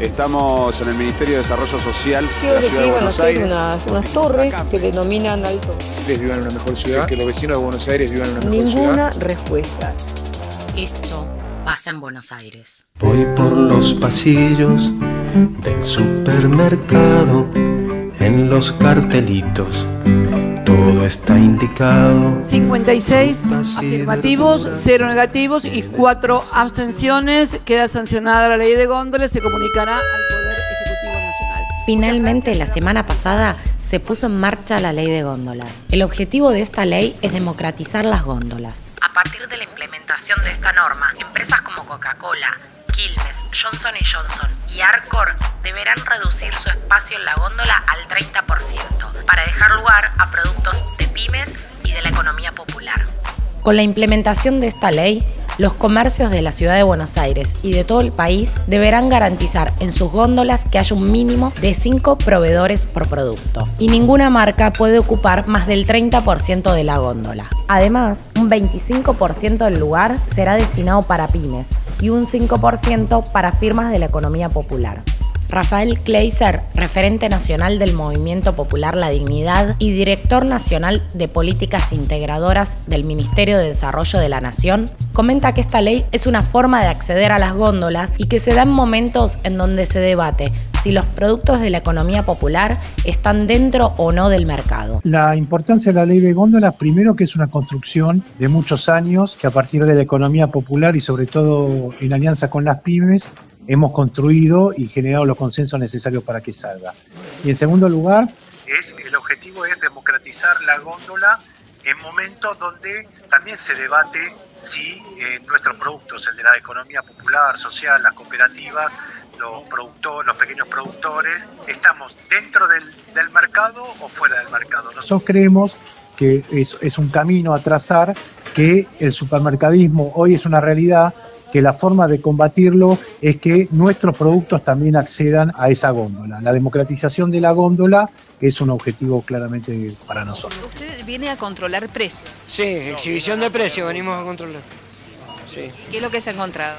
Estamos en el Ministerio de Desarrollo Social de Quiero la que Ciudad de Buenos Aires. unas, unas torres que denominan alto. ustedes vivan en una mejor ciudad, que los vecinos de Buenos Aires vivan en una mejor ciudad. Ninguna respuesta. Esto pasa en Buenos Aires. Voy por los pasillos del supermercado, en los cartelitos, todo está indicado. 56 Pasivo. afirmativos, 0 negativos y 4 abstenciones. Queda sancionada la ley de góndolas. Se comunicará al Poder Ejecutivo Nacional. Finalmente, la semana pasada se puso en marcha la ley de góndolas. El objetivo de esta ley es democratizar las góndolas. A partir de la implementación de esta norma, empresas como Coca-Cola, Quilmes, Johnson Johnson y Arcor deberán reducir su espacio en la góndola al 30% para dejar lugar a productos de pymes y de la economía popular. Con la implementación de esta ley, los comercios de la ciudad de Buenos Aires y de todo el país deberán garantizar en sus góndolas que haya un mínimo de 5 proveedores por producto. Y ninguna marca puede ocupar más del 30% de la góndola. Además, un 25% del lugar será destinado para pymes y un 5% para firmas de la economía popular. Rafael Kleiser, referente nacional del Movimiento Popular La Dignidad y director nacional de políticas integradoras del Ministerio de Desarrollo de la Nación, comenta que esta ley es una forma de acceder a las góndolas y que se da en momentos en donde se debate si los productos de la economía popular están dentro o no del mercado. La importancia de la ley de góndolas, primero que es una construcción de muchos años, que a partir de la economía popular y sobre todo en alianza con las pymes, hemos construido y generado los consensos necesarios para que salga. Y en segundo lugar, es, el objetivo es democratizar la góndola en momentos donde también se debate si eh, nuestros productos, el de la economía popular, social, las cooperativas, los productores, los pequeños productores, estamos dentro del, del mercado o fuera del mercado. Nosotros creemos que es, es un camino a trazar, que el supermercadismo hoy es una realidad, que la forma de combatirlo es que nuestros productos también accedan a esa góndola. La democratización de la góndola es un objetivo claramente para nosotros. Usted viene a controlar precios. Sí, exhibición de precios venimos a controlar. Sí. ¿Qué es lo que se ha encontrado?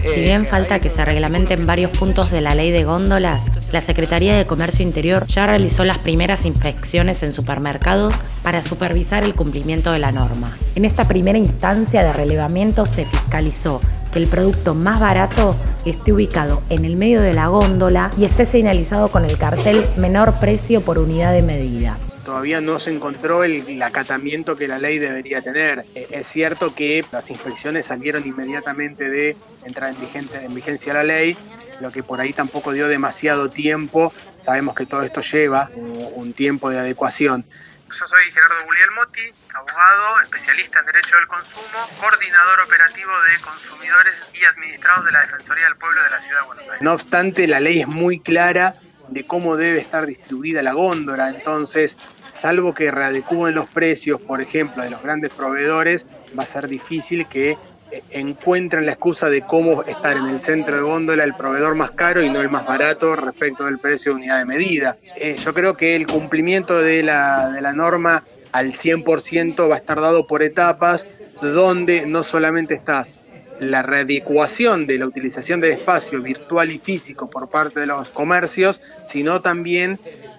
Si bien falta que se reglamenten varios puntos de la ley de góndolas, la Secretaría de Comercio Interior ya realizó las primeras inspecciones en supermercados para supervisar el cumplimiento de la norma. En esta primera instancia de relevamiento se fiscalizó que el producto más barato esté ubicado en el medio de la góndola y esté señalizado con el cartel menor precio por unidad de medida. Todavía no se encontró el, el acatamiento que la ley debería tener. Eh, Es cierto que las inspecciones salieron inmediatamente de entrar en, vigente- en vigencia la ley, lo que por ahí tampoco dio demasiado tiempo. Sabemos que todo esto lleva un, un tiempo de adecuación. Yo soy Gerardo Guglielmotti, abogado, especialista en Derecho del Consumo, coordinador operativo de consumidores y administrados de la Defensoría del Pueblo de la Ciudad de Buenos Aires. No obstante, la ley es muy clara de cómo debe estar distribuida la góndola, entonces, salvo que readecúen los precios, por ejemplo, de los grandes proveedores, va a ser difícil que eh, encuentren la excusa de cómo estar en el centro de góndola el proveedor más caro y no el más barato respecto del precio de unidad de medida. Eh, yo creo que el cumplimiento de la, de la norma al 100% va a estar dado por etapas, donde no solamente estás la readecuación de la utilización del espacio virtual y físico por parte de los comercios, sino también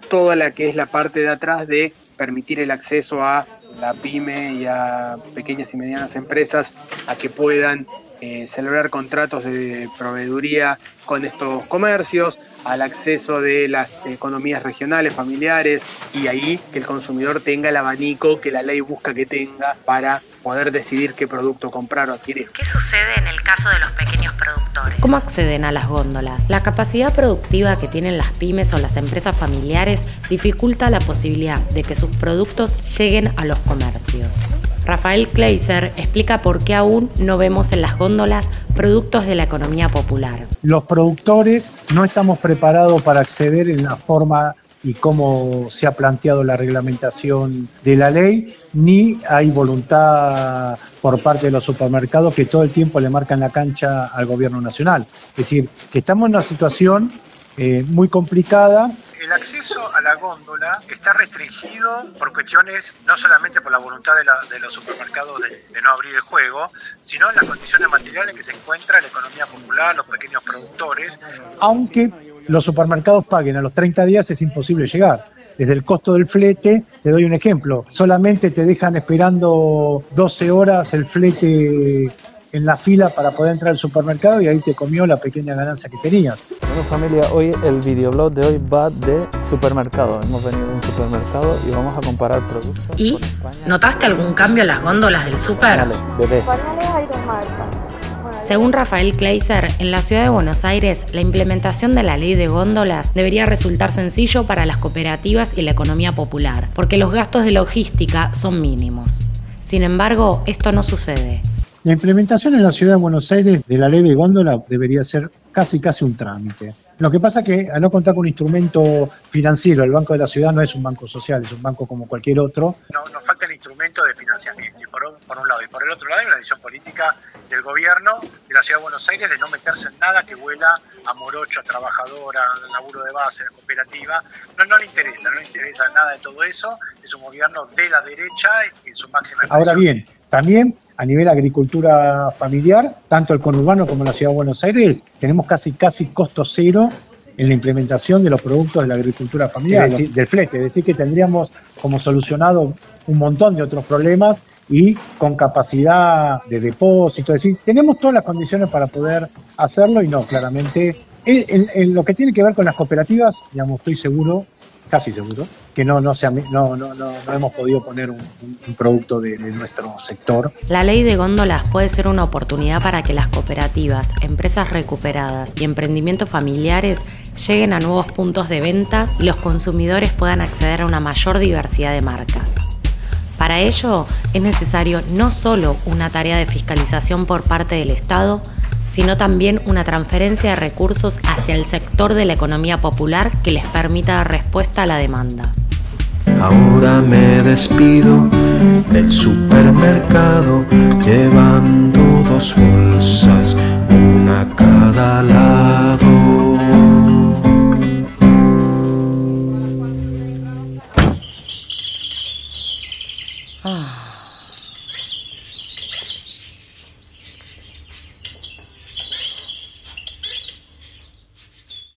toda la que es la parte de atrás de permitir el acceso a la pyme y a pequeñas y medianas empresas a que puedan eh, celebrar contratos de proveeduría con estos comercios, al acceso de las economías regionales, familiares, y ahí que el consumidor tenga el abanico que la ley busca que tenga para poder decidir qué producto comprar o adquirir. ¿Qué sucede en el caso de los pequeños productores? ¿Cómo acceden a las góndolas? La capacidad productiva que tienen las pymes o las empresas familiares dificulta la posibilidad de que sus productos lleguen a los comercios. Rafael Kleiser explica por qué aún no vemos en las góndolas productos de la economía popular. Los productores no estamos preparados para acceder en la forma y cómo se ha planteado la reglamentación de la ley, ni hay voluntad por parte de los supermercados que todo el tiempo le marcan la cancha al gobierno nacional. Es decir, que estamos en una situación eh, muy complicada. El acceso a la góndola está restringido por cuestiones, no solamente por la voluntad de, los supermercados de, de no abrir el juego, sino en las condiciones materiales en que se encuentra la economía popular, los pequeños productores. Aunque los supermercados paguen a los 30 días, es imposible llegar. Desde el costo del flete, te doy un ejemplo, solamente te dejan esperando 12 horas el flete en la fila para poder entrar al supermercado y ahí te comió la pequeña ganancia que tenías. Bueno familia, hoy el videoblog de hoy va de supermercado. Hemos venido a un supermercado y vamos a comparar productos. ¿Y notaste algún cambio en las góndolas del súper? Bebé. Según Rafael Kleiser, en la ciudad de Buenos Aires, la implementación de la ley de góndolas debería resultar sencillo para las cooperativas y la economía popular, porque los gastos de logística son mínimos. Sin embargo, esto no sucede. La implementación en la ciudad de Buenos Aires de la ley de góndola debería ser casi casi un trámite. Lo que pasa es que al no contar con un instrumento financiero, el Banco de la Ciudad no es un banco social, es un banco como cualquier otro. No, nos falta el instrumento de financiamiento, y por, un- por un lado. Y por el otro lado hay una decisión política del gobierno de la Ciudad de Buenos Aires de no meterse en nada que vuela a morocho, a trabajadora, al laburo de base, a cooperativa. No, no le interesa, no le interesa nada de todo eso. Es un gobierno de la derecha en su máxima Ahora bien, también a nivel agricultura familiar, tanto el conurbano como la ciudad de Buenos Aires, tenemos casi casi costo cero en la implementación de los productos de la agricultura familiar, decir, del flete, es decir, que tendríamos como solucionado un montón de otros problemas y con capacidad de depósito, es decir, tenemos todas las condiciones para poder hacerlo y no, claramente, en, lo que tiene que ver con las cooperativas, digamos, estoy seguro, casi seguro, que no, no, hemos podido poner un, producto de, de nuestro sector. La ley de góndolas puede ser una oportunidad para que las cooperativas, empresas recuperadas y emprendimientos familiares lleguen a nuevos puntos de venta y los consumidores puedan acceder a una mayor diversidad de marcas. Para ello es necesario no solo una tarea de fiscalización por parte del Estado, sino también una transferencia de recursos hacia el sector de la economía popular que les permita dar respuesta a la demanda. Ahora me despido del supermercado llevando dos bolsas, una a cada lado.